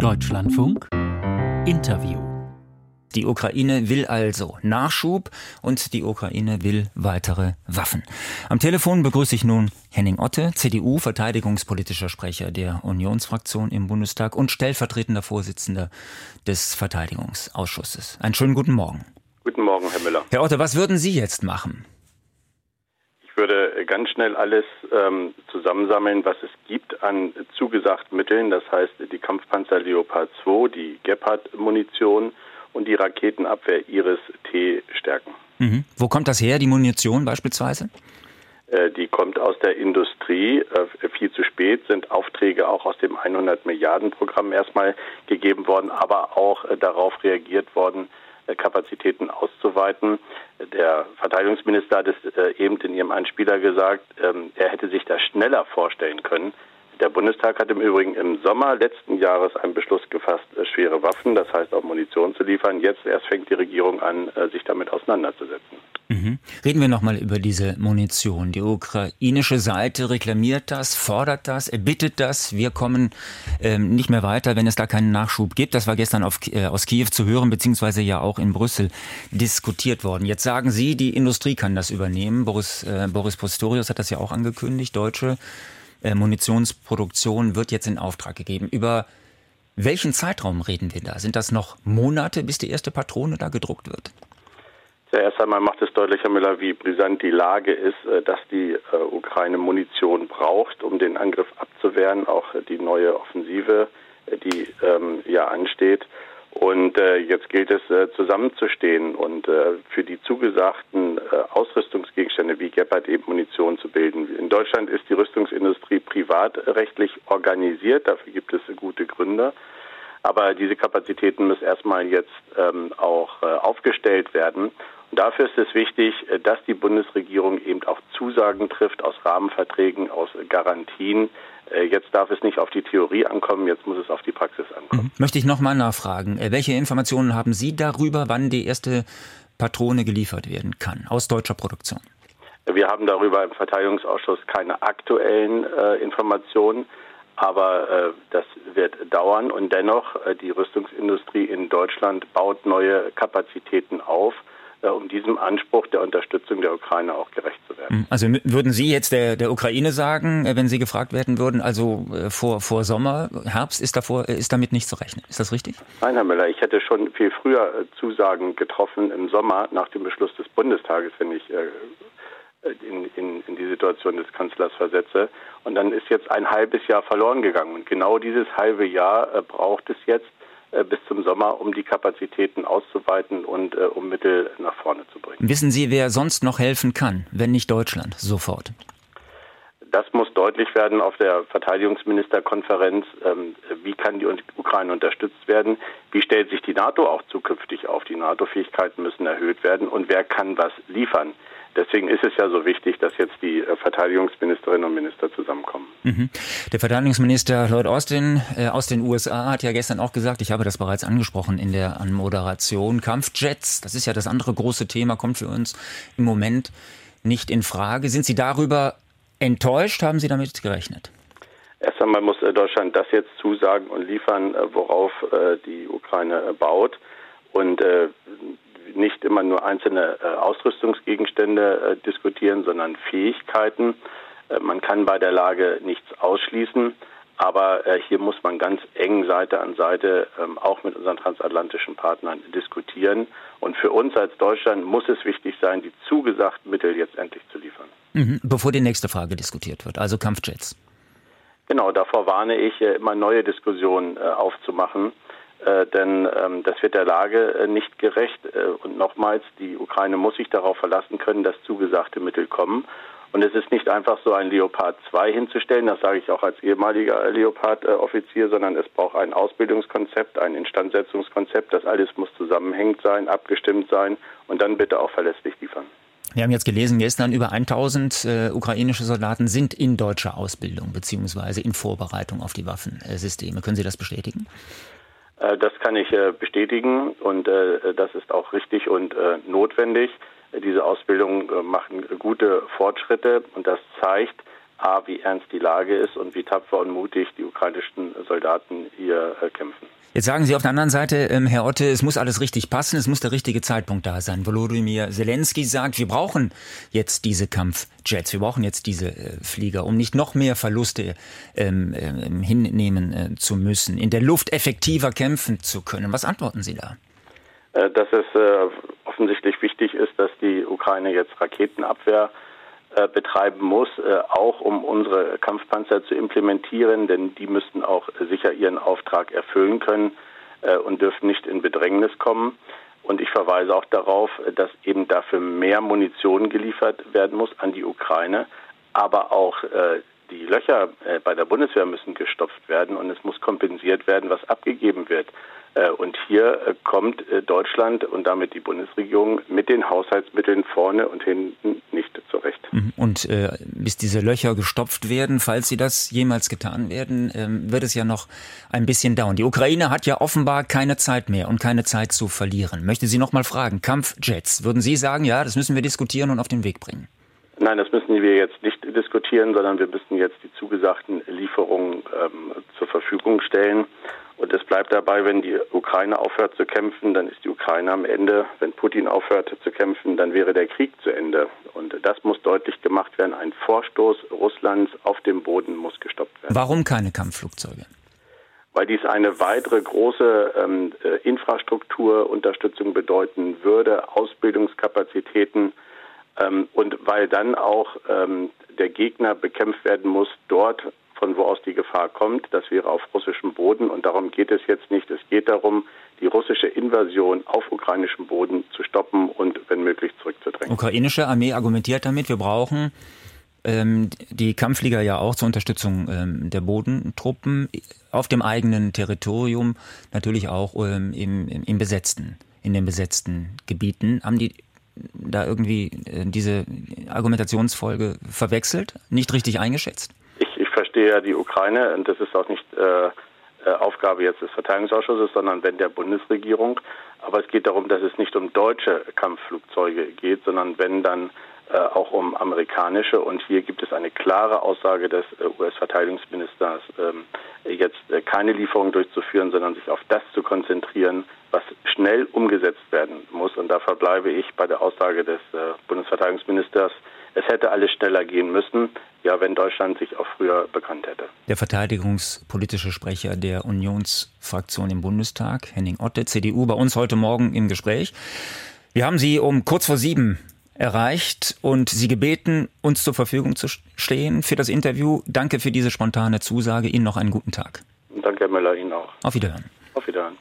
Deutschlandfunk Interview. Die Ukraine will also Nachschub und die Ukraine will weitere Waffen. Am Telefon begrüße ich nun Henning Otte, CDU, verteidigungspolitischer Sprecher der Unionsfraktion im Bundestag und stellvertretender Vorsitzender des Verteidigungsausschusses. Einen schönen guten Morgen. Guten Morgen, Herr Müller. Herr Otte, was würden Sie jetzt machen? Würde ganz schnell alles ähm, zusammensammeln, was es gibt an zugesagten Mitteln. Das heißt, die Kampfpanzer Leopard 2, die Gepard-Munition und die Raketenabwehr Iris-T stärken. Mhm. Wo kommt das her, die Munition beispielsweise? Äh, die kommt aus der Industrie. Äh, viel zu spät sind Aufträge auch aus dem 100 Milliarden Programm erstmal gegeben worden, aber auch äh, darauf reagiert worden, Kapazitäten auszuweiten. Der Verteidigungsminister hat es äh, eben in ihrem Einspieler gesagt, ähm, er hätte sich das schneller vorstellen können. Der Bundestag hat im Übrigen im Sommer letzten Jahres einen Beschluss gefasst, äh, schwere Waffen, das heißt auch Munition zu liefern. Jetzt erst fängt die Regierung an, äh, sich damit auseinanderzusetzen. Mhm. Reden wir nochmal über diese Munition. Die ukrainische Seite reklamiert das, fordert das, erbittet das. Wir kommen ähm, nicht mehr weiter, wenn es da keinen Nachschub gibt. Das war gestern auf, äh, aus Kiew zu hören, beziehungsweise ja auch in Brüssel diskutiert worden. Jetzt sagen Sie, die Industrie kann das übernehmen. Boris, äh, Boris Postorius hat das ja auch angekündigt. Deutsche äh, Munitionsproduktion wird jetzt in Auftrag gegeben. Über welchen Zeitraum reden wir da? Sind das noch Monate, bis die erste Patrone da gedruckt wird? Zuerst einmal macht es deutlich, Herr Müller, wie brisant die Lage ist, äh, dass die äh, Ukraine Munition braucht, um den Angriff abzuwehren, auch die neue Offensive, die ähm, ja ansteht. Und äh, jetzt gilt es äh, zusammenzustehen und äh, für die zugesagten äh, Ausrüstungsgegenstände wie Gepard eben Munition zu bilden. In Deutschland ist die Rüstungsindustrie privatrechtlich organisiert, dafür gibt es gute Gründe. Aber diese Kapazitäten müssen erstmal jetzt ähm, auch äh, aufgestellt werden. Dafür ist es wichtig, äh, dass die Bundesregierung eben auch Zusagen trifft aus Rahmenverträgen, aus Garantien, äh, jetzt darf es nicht auf die Theorie ankommen, jetzt muss es auf die Praxis ankommen. Mhm. Möchte ich nochmal nachfragen. Äh, welche Informationen haben Sie darüber, wann die erste Patrone geliefert werden kann aus deutscher Produktion? Wir haben darüber im Verteidigungsausschuss keine aktuellen äh, Informationen, aber äh, das wird dauern und dennoch äh, die Rüstungsindustrie in Deutschland baut neue Kapazitäten auf. Äh, um diesem Anspruch der Unterstützung der Ukraine auch gerecht zu werden. Hm, also würden Sie jetzt der, der Ukraine sagen, äh, wenn Sie gefragt werden würden, also äh, vor, vor Sommer, Herbst ist, davor, ist damit nicht zu rechnen. Ist das richtig? Nein, Herr Müller, ich hätte schon viel früher Zusagen getroffen im Sommer nach dem Beschluss des Bundestages, wenn ich in, in, in die Situation des Kanzlers versetze. Und dann ist jetzt ein halbes Jahr verloren gegangen. Und genau dieses halbe Jahr braucht es jetzt, bis zum Sommer, um die Kapazitäten auszuweiten und äh, um Mittel nach vorne zu bringen. Wissen Sie, wer sonst noch helfen kann, wenn nicht Deutschland sofort? Das muss deutlich werden auf der Verteidigungsministerkonferenz. Ähm, wie kann die Ukraine unterstützt werden? Wie stellt sich die NATO auch zukünftig auf? Die NATO-Fähigkeiten müssen erhöht werden. Und wer kann was liefern? Deswegen ist es ja so wichtig, dass jetzt die äh, Verteidigungsministerinnen und Minister zusammenkommen. Mhm. Der Verteidigungsminister Lloyd Austin äh, aus den USA hat ja gestern auch gesagt, ich habe das bereits angesprochen in der Anmoderation, Kampfjets, das ist ja das andere große Thema, kommt für uns im Moment nicht in Frage. Sind Sie darüber enttäuscht? Haben Sie damit gerechnet? Erst einmal muss äh, Deutschland das jetzt zusagen und liefern, äh, worauf die Ukraine baut. Und nicht immer nur einzelne äh, Ausrüstungsgegenstände äh, diskutieren, sondern Fähigkeiten. Äh, man kann bei der Lage nichts ausschließen, aber äh, hier muss man ganz eng Seite an Seite ähm, auch mit unseren transatlantischen Partnern diskutieren. Und für uns als Deutschland muss es wichtig sein, die zugesagten Mittel jetzt endlich zu liefern. Mhm, bevor die nächste Frage diskutiert wird, also Kampfjets. Genau, davor warne ich, äh, immer neue Diskussionen äh, aufzumachen äh, denn ähm, das wird der Lage äh, nicht gerecht. Äh, und nochmals, die Ukraine muss sich darauf verlassen können, dass zugesagte Mittel kommen. Und es ist nicht einfach so ein Leopard 2 hinzustellen, das sage ich auch als ehemaliger Leopard-Offizier, sondern es braucht ein Ausbildungskonzept, ein Instandsetzungskonzept. Das alles muss zusammenhängend sein, abgestimmt sein und dann bitte auch verlässlich liefern. Wir haben jetzt gelesen, gestern über 1000 äh, ukrainische Soldaten sind in deutscher Ausbildung beziehungsweise in Vorbereitung auf die Waffensysteme. Können Sie das bestätigen? Äh, das kann ich äh, bestätigen und äh, das ist auch richtig und notwendig. Diese Ausbildung machen gute Fortschritte und das zeigt A, wie ernst die Lage ist und wie tapfer und mutig die ukrainischen Soldaten hier äh, kämpfen. Jetzt sagen Sie auf der anderen Seite, ähm, Herr Otte, es muss alles richtig passen, es muss der richtige Zeitpunkt da sein. Volodymyr Zelensky sagt, wir brauchen jetzt diese Kampfjets, wir brauchen jetzt diese äh, Flieger, um nicht noch mehr Verluste ähm, äh, hinnehmen äh, zu müssen, in der Luft effektiver kämpfen zu können. Was antworten Sie da? Äh, dass es äh, offensichtlich wichtig ist, dass die Ukraine jetzt Raketenabwehr äh, betreiben muss, äh, auch um unsere Kampfpanzer zu implementieren, denn die müssten auch sicher ihren Auftrag erfüllen können äh, und dürfen nicht in Bedrängnis kommen. Und ich verweise auch darauf, dass eben dafür mehr Munition geliefert werden muss an die Ukraine, aber auch die Löcher bei der Bundeswehr müssen gestopft werden und es muss kompensiert werden, was abgegeben wird. Äh, und hier äh, kommt äh, Deutschland und damit die Bundesregierung mit den Haushaltsmitteln vorne und hinten nicht zurecht. Mhm. Und äh, bis diese Löcher gestopft werden, falls sie das jemals getan werden, ähm, wird es ja noch ein bisschen dauern. Die Ukraine hat ja offenbar keine Zeit mehr und keine Zeit zu verlieren. Möchte Sie noch mal fragen, Kampfjets, würden Sie sagen, ja, das müssen wir diskutieren und auf den Weg bringen? Nein, das müssen wir jetzt nicht diskutieren, sondern wir müssen jetzt die zugesagten Lieferungen ähm, zur Verfügung stellen. Und es bleibt dabei, wenn die Ukraine aufhört zu kämpfen, dann ist die Ukraine am Ende. Wenn Putin aufhört zu kämpfen, dann wäre der Krieg zu Ende. Und das muss deutlich gemacht werden. Ein Vorstoß Russlands auf dem Boden muss gestoppt werden. Warum keine Kampfflugzeuge? Weil dies eine weitere große ähm, äh, Infrastrukturunterstützung bedeuten würde, Ausbildungskapazitäten ähm, und weil dann auch ähm, der Gegner bekämpft werden muss dort, von wo aus die Gefahr kommt. Das wäre auf russischem Boden und darum geht es jetzt nicht. Es geht darum, die russische Invasion auf ukrainischem Boden zu stoppen und wenn möglich zurückzudrängen. Ukrainische Armee argumentiert damit, wir brauchen ähm, die Kampfflieger ja auch zur Unterstützung ähm, der Bodentruppen auf dem eigenen Territorium, natürlich auch ähm, im, im, besetzten, in den besetzten Gebieten. Haben die da irgendwie äh, diese Argumentationsfolge verwechselt, nicht richtig eingeschätzt? Verstehe ja die Ukraine, und das ist auch nicht äh, äh, Aufgabe jetzt des Verteidigungsausschusses, sondern wenn der Bundesregierung. Aber es geht darum, dass es nicht um deutsche Kampfflugzeuge geht, sondern wenn dann äh, auch um amerikanische. Und hier gibt es eine klare Aussage des äh, US-Verteidigungsministers, ähm, jetzt äh, keine Lieferung durchzuführen, sondern sich auf das zu konzentrieren, was schnell umgesetzt werden muss. Und da verbleibe ich bei der Aussage des äh, Bundesverteidigungsministers, es hätte alles schneller gehen müssen, ja, wenn Deutschland sich auch früher bekannt hätte. Der verteidigungspolitische Sprecher der Unionsfraktion im Bundestag, Henning Otte, CDU, bei uns heute Morgen im Gespräch. Wir haben Sie um kurz vor sieben erreicht und Sie gebeten, uns zur Verfügung zu stehen für das Interview. Danke für diese spontane Zusage. Ihnen noch einen guten Tag. Danke, Herr Müller, Ihnen auch. Auf Wiederhören. Auf Wiederhören.